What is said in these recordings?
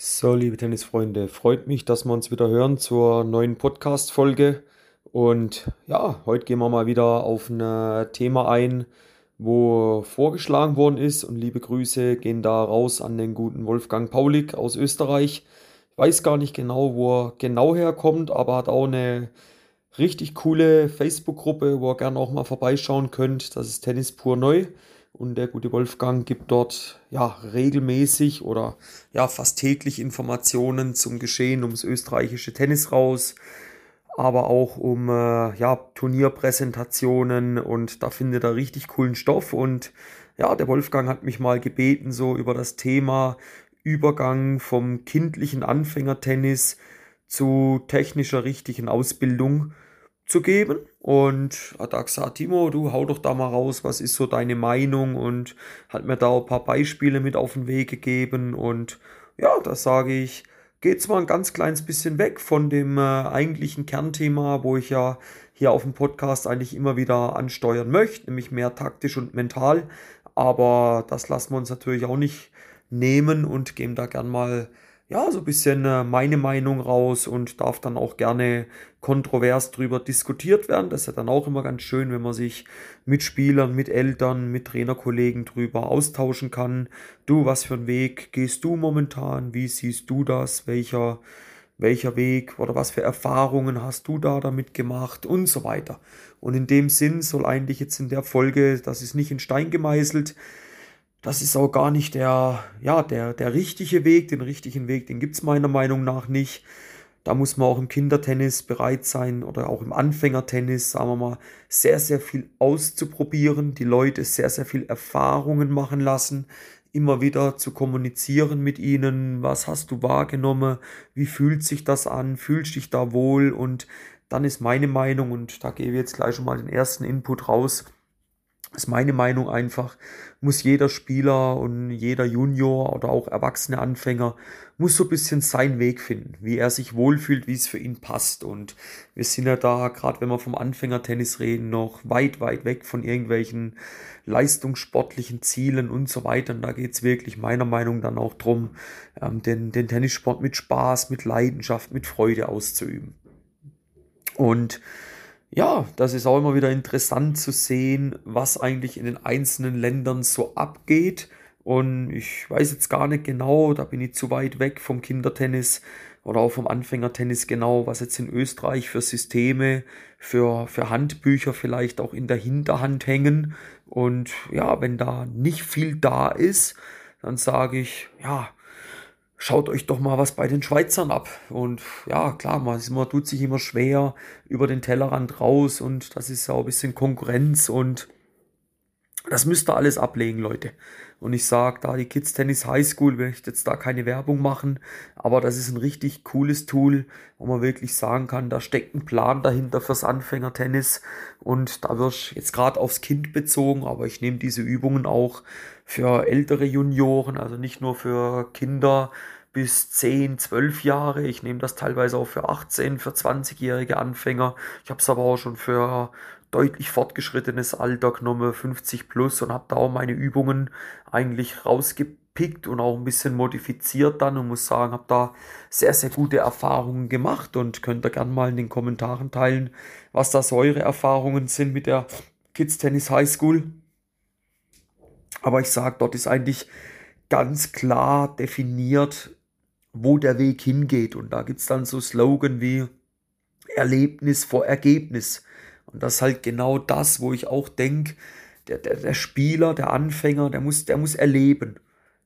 So, liebe Tennisfreunde, freut mich, dass wir uns wieder hören zur neuen Podcast-Folge. Und ja, heute gehen wir mal wieder auf ein Thema ein, wo vorgeschlagen worden ist. Und liebe Grüße gehen da raus an den guten Wolfgang Paulik aus Österreich. Ich weiß gar nicht genau, wo er genau herkommt, aber hat auch eine richtig coole Facebook-Gruppe, wo ihr gerne auch mal vorbeischauen könnt. Das ist Tennis pur neu. Und der gute Wolfgang gibt dort ja regelmäßig oder ja fast täglich Informationen zum Geschehen ums österreichische Tennis raus, aber auch um äh, ja Turnierpräsentationen und da findet er richtig coolen Stoff und ja, der Wolfgang hat mich mal gebeten so über das Thema Übergang vom kindlichen Anfängertennis zu technischer richtigen Ausbildung zu geben. Und hat da gesagt, Timo, du hau doch da mal raus, was ist so deine Meinung? Und hat mir da ein paar Beispiele mit auf den Weg gegeben. Und ja, da sage ich, geht zwar ein ganz kleines bisschen weg von dem äh, eigentlichen Kernthema, wo ich ja hier auf dem Podcast eigentlich immer wieder ansteuern möchte, nämlich mehr taktisch und mental. Aber das lassen wir uns natürlich auch nicht nehmen und geben da gern mal ja, so ein bisschen äh, meine Meinung raus und darf dann auch gerne kontrovers drüber diskutiert werden. Das ist ja dann auch immer ganz schön, wenn man sich mit Spielern, mit Eltern, mit Trainerkollegen drüber austauschen kann. Du, was für einen Weg gehst du momentan? Wie siehst du das? Welcher, welcher Weg oder was für Erfahrungen hast du da damit gemacht und so weiter. Und in dem Sinn soll eigentlich jetzt in der Folge, das ist nicht in Stein gemeißelt, das ist auch gar nicht der, ja, der, der richtige Weg. Den richtigen Weg, den gibt es meiner Meinung nach nicht. Da muss man auch im Kindertennis bereit sein oder auch im Anfängertennis, sagen wir mal, sehr, sehr viel auszuprobieren, die Leute sehr, sehr viel Erfahrungen machen lassen, immer wieder zu kommunizieren mit ihnen, was hast du wahrgenommen, wie fühlt sich das an, fühlst dich da wohl und dann ist meine Meinung und da gebe ich jetzt gleich schon mal den ersten Input raus ist meine Meinung einfach, muss jeder Spieler und jeder Junior oder auch erwachsene Anfänger muss so ein bisschen seinen Weg finden, wie er sich wohlfühlt, wie es für ihn passt. Und wir sind ja da, gerade wenn wir vom Anfängertennis reden, noch weit, weit weg von irgendwelchen leistungssportlichen Zielen und so weiter. Und da geht's wirklich meiner Meinung dann auch drum, ähm, den, den Tennissport mit Spaß, mit Leidenschaft, mit Freude auszuüben. Und ja, das ist auch immer wieder interessant zu sehen, was eigentlich in den einzelnen Ländern so abgeht. Und ich weiß jetzt gar nicht genau, da bin ich zu weit weg vom Kindertennis oder auch vom Anfängertennis genau, was jetzt in Österreich für Systeme, für, für Handbücher vielleicht auch in der Hinterhand hängen. Und ja, wenn da nicht viel da ist, dann sage ich, ja, schaut euch doch mal was bei den Schweizern ab. Und ja, klar, man, man tut sich immer schwer über den Tellerrand raus und das ist ja auch ein bisschen Konkurrenz und das müsst ihr alles ablegen, Leute. Und ich sage, da die Kids Tennis High School, will ich jetzt da keine Werbung machen, aber das ist ein richtig cooles Tool, wo man wirklich sagen kann, da steckt ein Plan dahinter fürs Anfängertennis und da wirst jetzt gerade aufs Kind bezogen, aber ich nehme diese Übungen auch für ältere Junioren, also nicht nur für Kinder bis 10, 12 Jahre. Ich nehme das teilweise auch für 18, für 20-jährige Anfänger. Ich habe es aber auch schon für deutlich fortgeschrittenes Alter genommen, 50 plus, und habe da auch meine Übungen eigentlich rausgepickt und auch ein bisschen modifiziert dann und muss sagen, habe da sehr, sehr gute Erfahrungen gemacht und könnt ihr gerne mal in den Kommentaren teilen, was das eure Erfahrungen sind mit der Kids Tennis High School. Aber ich sage, dort ist eigentlich ganz klar definiert, wo der Weg hingeht. Und da gibt es dann so Slogan wie Erlebnis vor Ergebnis. Und das ist halt genau das, wo ich auch denke, der, der, der Spieler, der Anfänger, der muss, der muss erleben.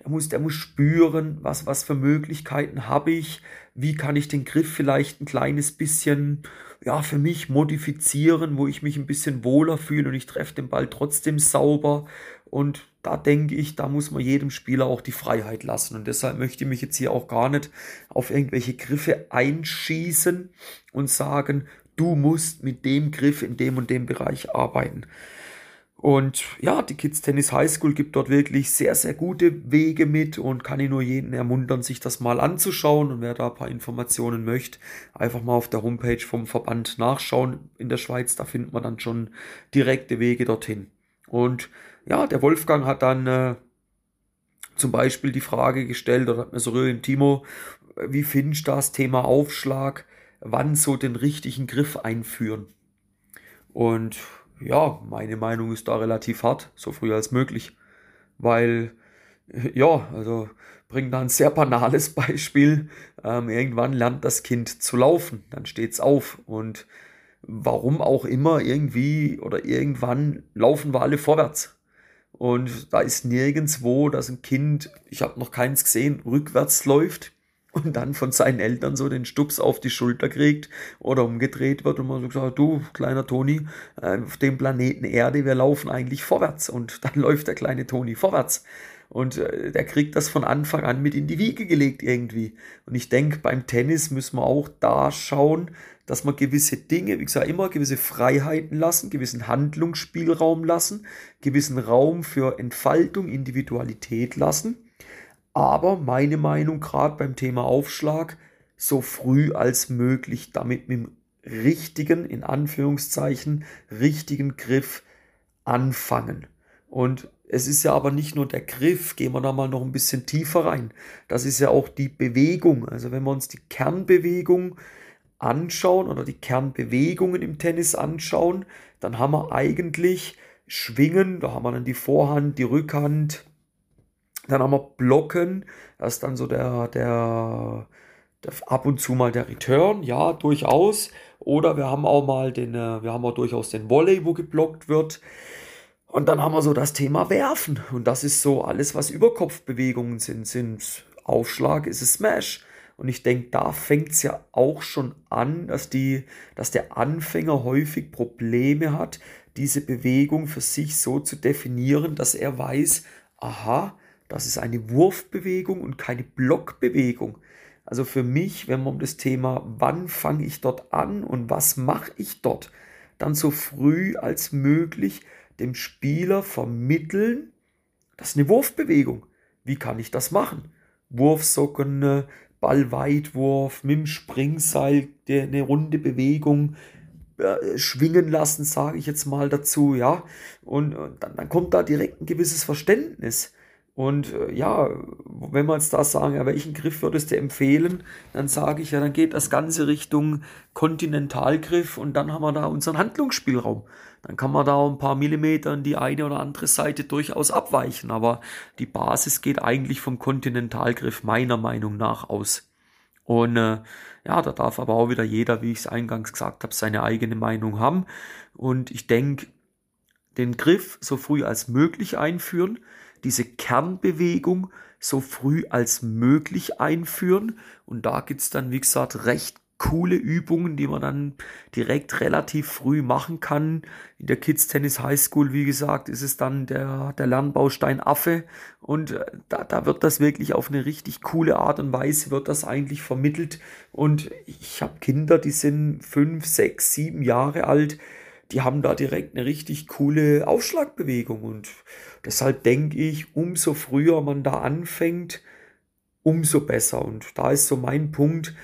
Der muss, der muss spüren, was, was für Möglichkeiten habe ich, wie kann ich den Griff vielleicht ein kleines bisschen, ja, für mich modifizieren, wo ich mich ein bisschen wohler fühle und ich treffe den Ball trotzdem sauber. Und da denke ich, da muss man jedem Spieler auch die Freiheit lassen. Und deshalb möchte ich mich jetzt hier auch gar nicht auf irgendwelche Griffe einschießen und sagen, du musst mit dem Griff in dem und dem Bereich arbeiten. Und ja, die Kids Tennis High School gibt dort wirklich sehr, sehr gute Wege mit und kann ich nur jeden ermuntern, sich das mal anzuschauen. Und wer da ein paar Informationen möchte, einfach mal auf der Homepage vom Verband nachschauen in der Schweiz. Da findet man dann schon direkte Wege dorthin. Und ja, der Wolfgang hat dann äh, zum Beispiel die Frage gestellt oder hat mir so Timo, wie findest du das Thema Aufschlag? Wann so den richtigen Griff einführen? Und ja, meine Meinung ist da relativ hart, so früh als möglich. Weil, ja, also bringt da ein sehr banales Beispiel. Ähm, irgendwann lernt das Kind zu laufen, dann steht es auf. Und warum auch immer, irgendwie oder irgendwann laufen wir alle vorwärts. Und da ist nirgendwo, dass ein Kind, ich habe noch keins gesehen, rückwärts läuft und dann von seinen Eltern so den Stups auf die Schulter kriegt oder umgedreht wird und man so sagt, du kleiner Toni, äh, auf dem Planeten Erde, wir laufen eigentlich vorwärts und dann läuft der kleine Toni vorwärts. Und äh, der kriegt das von Anfang an mit in die Wiege gelegt irgendwie. Und ich denke, beim Tennis müssen wir auch da schauen, dass man gewisse Dinge, wie gesagt, immer gewisse Freiheiten lassen, gewissen Handlungsspielraum lassen, gewissen Raum für Entfaltung, Individualität lassen aber meine Meinung gerade beim Thema Aufschlag, so früh als möglich damit mit dem richtigen, in Anführungszeichen, richtigen Griff anfangen. Und es ist ja aber nicht nur der Griff, gehen wir da mal noch ein bisschen tiefer rein. Das ist ja auch die Bewegung. Also wenn wir uns die Kernbewegung anschauen oder die Kernbewegungen im Tennis anschauen, dann haben wir eigentlich Schwingen, da haben wir dann die Vorhand, die Rückhand, dann haben wir Blocken, das ist dann so der, der, der, ab und zu mal der Return, ja, durchaus. Oder wir haben auch mal den, äh, wir haben auch durchaus den Volley, wo geblockt wird. Und dann haben wir so das Thema Werfen. Und das ist so alles, was Überkopfbewegungen sind. Sind Aufschlag, ist es Smash. Und ich denke, da fängt es ja auch schon an, dass, die, dass der Anfänger häufig Probleme hat, diese Bewegung für sich so zu definieren, dass er weiß, aha, das ist eine Wurfbewegung und keine Blockbewegung. Also für mich, wenn man um das Thema, wann fange ich dort an und was mache ich dort, dann so früh als möglich dem Spieler vermitteln, das ist eine Wurfbewegung. Wie kann ich das machen? Wurfsocken, äh, Ballweitwurf, mit dem Springseil, eine runde Bewegung, äh, schwingen lassen, sage ich jetzt mal dazu, ja. Und, und dann, dann kommt da direkt ein gewisses Verständnis. Und äh, ja, wenn wir jetzt da sagen, ja, welchen Griff würdest du empfehlen, dann sage ich ja, dann geht das Ganze Richtung Kontinentalgriff und dann haben wir da unseren Handlungsspielraum. Dann kann man da ein paar Millimeter in die eine oder andere Seite durchaus abweichen, aber die Basis geht eigentlich vom Kontinentalgriff meiner Meinung nach aus. Und äh, ja, da darf aber auch wieder jeder, wie ich es eingangs gesagt habe, seine eigene Meinung haben. Und ich denke, den Griff so früh als möglich einführen, diese Kernbewegung so früh als möglich einführen. Und da gibt's dann, wie gesagt, recht coole Übungen, die man dann direkt relativ früh machen kann. In der Kids Tennis High School, wie gesagt, ist es dann der, der Lernbaustein Affe und äh, da, da wird das wirklich auf eine richtig coole Art und Weise wird das eigentlich vermittelt und ich habe Kinder, die sind fünf, sechs, sieben Jahre alt, die haben da direkt eine richtig coole Aufschlagbewegung. Und deshalb denke ich, umso früher man da anfängt, umso besser. Und da ist so mein Punkt,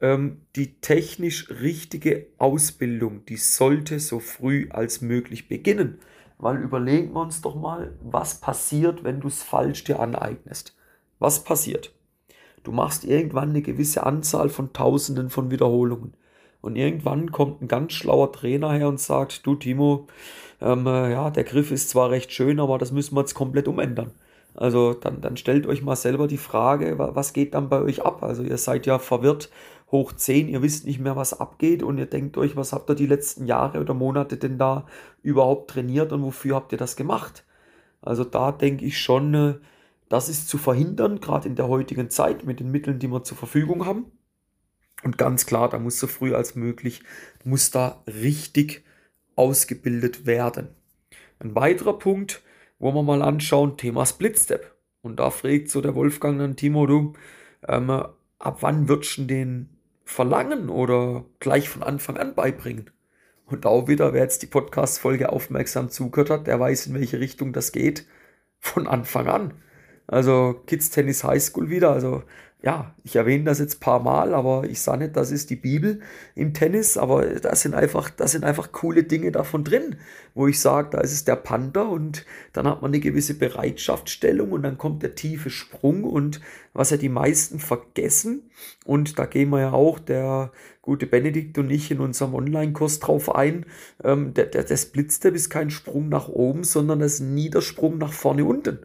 ähm, die technisch richtige Ausbildung, die sollte so früh als möglich beginnen. Weil überlegen wir uns doch mal, was passiert, wenn du es falsch dir aneignest. Was passiert? Du machst irgendwann eine gewisse Anzahl von Tausenden von Wiederholungen. Und irgendwann kommt ein ganz schlauer Trainer her und sagt, du Timo, ähm, äh, ja, der Griff ist zwar recht schön, aber das müssen wir jetzt komplett umändern. Also dann, dann stellt euch mal selber die Frage, was geht dann bei euch ab? Also ihr seid ja verwirrt hoch 10, ihr wisst nicht mehr, was abgeht und ihr denkt euch, was habt ihr die letzten Jahre oder Monate denn da überhaupt trainiert und wofür habt ihr das gemacht? Also da denke ich schon, äh, das ist zu verhindern, gerade in der heutigen Zeit mit den Mitteln, die wir zur Verfügung haben. Und ganz klar, da muss so früh als möglich, muss da richtig ausgebildet werden. Ein weiterer Punkt, wo wir mal anschauen, Thema Splitstep. Und da fragt so der Wolfgang dann, Timo, du, ähm, ab wann würdest du den verlangen oder gleich von Anfang an beibringen? Und auch wieder, wer jetzt die Podcast-Folge aufmerksam zugehört hat, der weiß, in welche Richtung das geht. Von Anfang an. Also Kids Tennis High School wieder. Also ja, ich erwähne das jetzt ein paar Mal, aber ich sage nicht, das ist die Bibel im Tennis, aber da sind einfach, da sind einfach coole Dinge davon drin, wo ich sage, da ist es der Panther und dann hat man eine gewisse Bereitschaftsstellung und dann kommt der tiefe Sprung und was ja die meisten vergessen und da gehen wir ja auch, der gute Benedikt und ich in unserem Online-Kurs drauf ein, ähm, der, der, der Splitstep ist kein Sprung nach oben, sondern das ist ein Niedersprung nach vorne unten.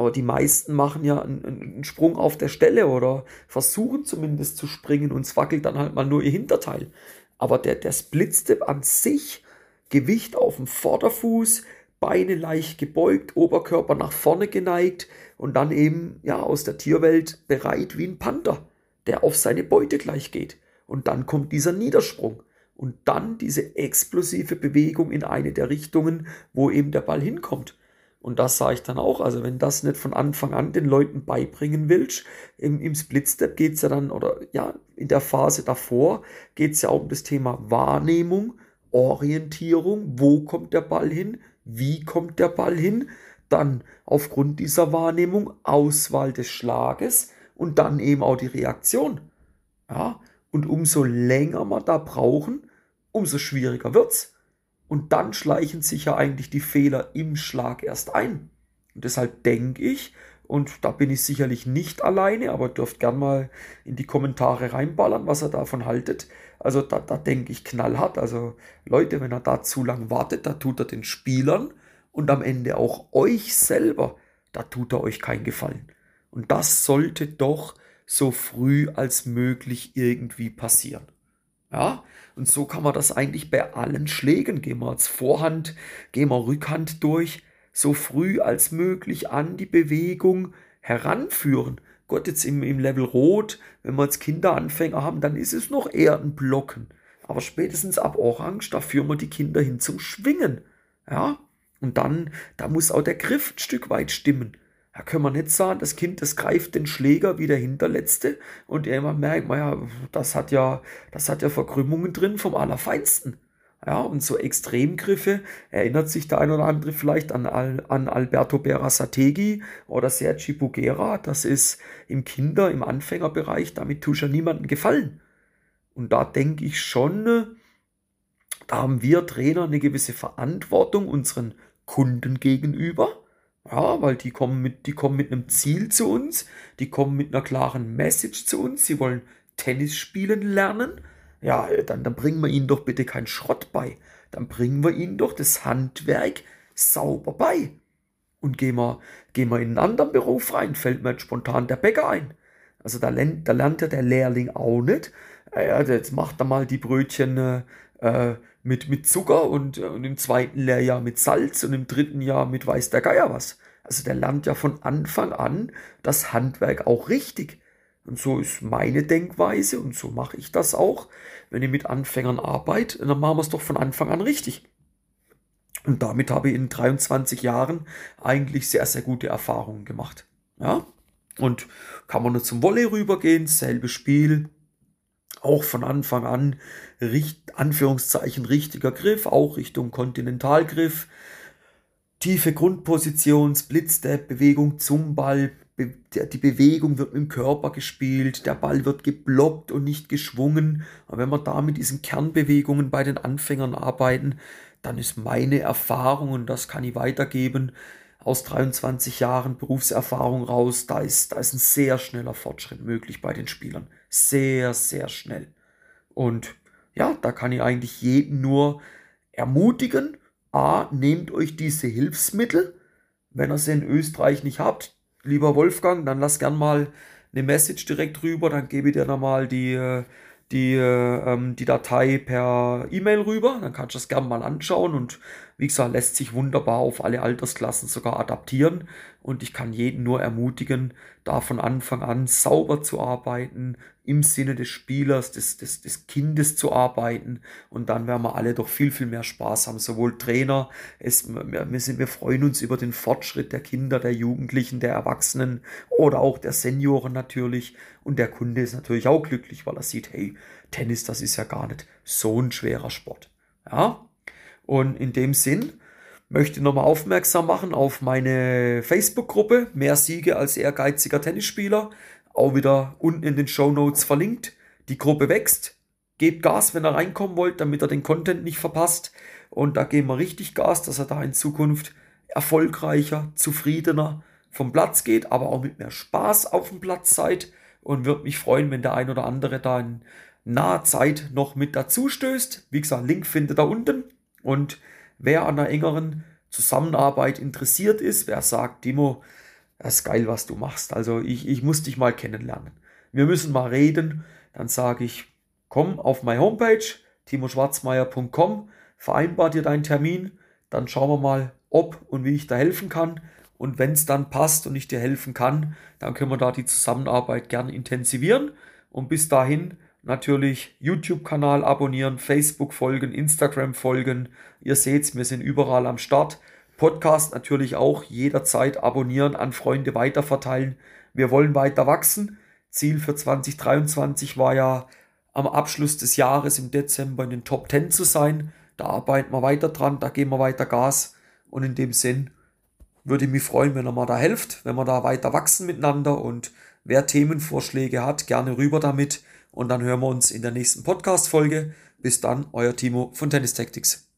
Aber die meisten machen ja einen, einen, Sprung auf der Stelle oder versuchen zumindest zu springen und es wackelt dann halt mal nur ihr Hinterteil. Aber der, der Splitstep an sich, Gewicht auf dem Vorderfuß, Beine leicht gebeugt, Oberkörper nach vorne geneigt und dann eben ja aus der Tierwelt bereit wie ein Panther, der auf seine Beute gleich geht. Und dann kommt dieser Niedersprung und dann diese explosive Bewegung in eine der Richtungen, wo eben der Ball hinkommt. Und das sage ich dann auch. Also wenn das nicht von Anfang an den Leuten beibringen willst, im, im Split-Step geht es ja dann, oder ja, in der Phase davor geht es ja auch um das Thema Wahrnehmung, Orientierung, wo kommt der Ball hin, wie kommt der Ball hin, dann aufgrund dieser Wahrnehmung Auswahl des Schlages und dann eben auch die Reaktion. Ja, und umso länger wir da brauchen, umso schwieriger wird's. Und dann schleichen sich ja eigentlich die Fehler im Schlag erst ein. Und deshalb denke ich, und da bin ich sicherlich nicht alleine, aber dürft gern mal in die Kommentare reinballern, was er davon haltet. Also da, da denke ich knallhart. Also Leute, wenn er da zu lang wartet, da tut er den Spielern und am Ende auch euch selber, da tut er euch keinen Gefallen. Und das sollte doch so früh als möglich irgendwie passieren. Ja, und so kann man das eigentlich bei allen Schlägen. Gehen wir als Vorhand, gehen wir Rückhand durch, so früh als möglich an die Bewegung heranführen. Gott, jetzt im, im Level Rot, wenn wir jetzt Kinderanfänger haben, dann ist es noch eher ein Blocken. Aber spätestens ab Orange, da führen wir die Kinder hin zum Schwingen. Ja, und dann, da muss auch der Griff ein Stück weit stimmen. Da können wir nicht sagen, das Kind, das greift den Schläger wie der Hinterletzte und irgendwann merkt man ja, das hat ja, das hat ja Verkrümmungen drin vom Allerfeinsten. Ja, und so Extremgriffe erinnert sich der ein oder andere vielleicht an, an Alberto Berasategui oder Sergi Bugera. Das ist im Kinder-, im Anfängerbereich, damit tust ja niemandem gefallen. Und da denke ich schon, da haben wir Trainer eine gewisse Verantwortung unseren Kunden gegenüber ja, weil die kommen mit, die kommen mit einem Ziel zu uns, die kommen mit einer klaren Message zu uns, sie wollen Tennis spielen lernen. Ja, dann, dann bringen wir ihnen doch bitte keinen Schrott bei. Dann bringen wir ihnen doch das Handwerk sauber bei. Und gehen wir, gehen wir in einen anderen Beruf rein, fällt mir jetzt spontan der Bäcker ein. Also da lernt, da lernt ja der Lehrling auch nicht. Ja, jetzt macht er mal die Brötchen äh, mit, mit Zucker und, äh, und im zweiten Lehrjahr mit Salz und im dritten Jahr mit weiß der Geier was. Also der lernt ja von Anfang an das Handwerk auch richtig. Und so ist meine Denkweise und so mache ich das auch. Wenn ich mit Anfängern arbeite, dann machen wir es doch von Anfang an richtig. Und damit habe ich in 23 Jahren eigentlich sehr, sehr gute Erfahrungen gemacht. Ja? Und kann man nur zum Volley rübergehen, selbe Spiel, auch von Anfang an, richt, Anführungszeichen, richtiger Griff, auch Richtung Kontinentalgriff. Tiefe Grundposition, Splitstep, Bewegung zum Ball. Die Bewegung wird mit dem Körper gespielt, der Ball wird geblockt und nicht geschwungen. Aber wenn wir da mit diesen Kernbewegungen bei den Anfängern arbeiten, dann ist meine Erfahrung, und das kann ich weitergeben, aus 23 Jahren Berufserfahrung raus, da ist, da ist ein sehr schneller Fortschritt möglich bei den Spielern. Sehr, sehr schnell. Und ja, da kann ich eigentlich jeden nur ermutigen. A, nehmt euch diese Hilfsmittel. Wenn ihr sie in Österreich nicht habt, lieber Wolfgang, dann lass gern mal eine Message direkt rüber, dann gebe ich dir nochmal die, äh, die, ähm, die Datei per E-Mail rüber. Dann kannst du das gerne mal anschauen und wie gesagt, lässt sich wunderbar auf alle Altersklassen sogar adaptieren. Und ich kann jeden nur ermutigen, da von Anfang an sauber zu arbeiten, im Sinne des Spielers, des, des, des Kindes zu arbeiten. Und dann werden wir alle doch viel, viel mehr Spaß haben. Sowohl Trainer, es, wir, sind, wir freuen uns über den Fortschritt der Kinder, der Jugendlichen, der Erwachsenen oder auch der Senioren natürlich. Und der Kunde ist natürlich auch glücklich, weil er sieht, hey, Tennis, das ist ja gar nicht so ein schwerer Sport. Ja, und in dem Sinn möchte ich nochmal aufmerksam machen auf meine Facebook-Gruppe Mehr Siege als ehrgeiziger Tennisspieler. Auch wieder unten in den Show Notes verlinkt. Die Gruppe wächst. Gebt Gas, wenn ihr reinkommen wollt, damit ihr den Content nicht verpasst. Und da geben wir richtig Gas, dass er da in Zukunft erfolgreicher, zufriedener vom Platz geht, aber auch mit mehr Spaß auf dem Platz seid. Und würde mich freuen, wenn der ein oder andere da in naher Zeit noch mit dazu stößt. Wie gesagt, Link findet ihr unten. Und wer an einer engeren Zusammenarbeit interessiert ist, wer sagt, Timo, das ist geil, was du machst. Also ich, ich muss dich mal kennenlernen. Wir müssen mal reden. Dann sage ich, komm auf meine Homepage, timoschwarzmeier.com, vereinbar dir deinen Termin, dann schauen wir mal, ob und wie ich da helfen kann. Und wenn es dann passt und ich dir helfen kann, dann können wir da die Zusammenarbeit gerne intensivieren. Und bis dahin natürlich YouTube-Kanal abonnieren, Facebook folgen, Instagram folgen. Ihr seht's, wir sind überall am Start. Podcast natürlich auch jederzeit abonnieren, an Freunde weiterverteilen. Wir wollen weiter wachsen. Ziel für 2023 war ja am Abschluss des Jahres im Dezember in den Top 10 zu sein. Da arbeiten wir weiter dran, da geben wir weiter Gas. Und in dem Sinn würde ich mich freuen, wenn ihr mal da helft, wenn wir da weiter wachsen miteinander. Und wer Themenvorschläge hat, gerne rüber damit. Und dann hören wir uns in der nächsten Podcast-Folge. Bis dann, euer Timo von Tennis Tactics.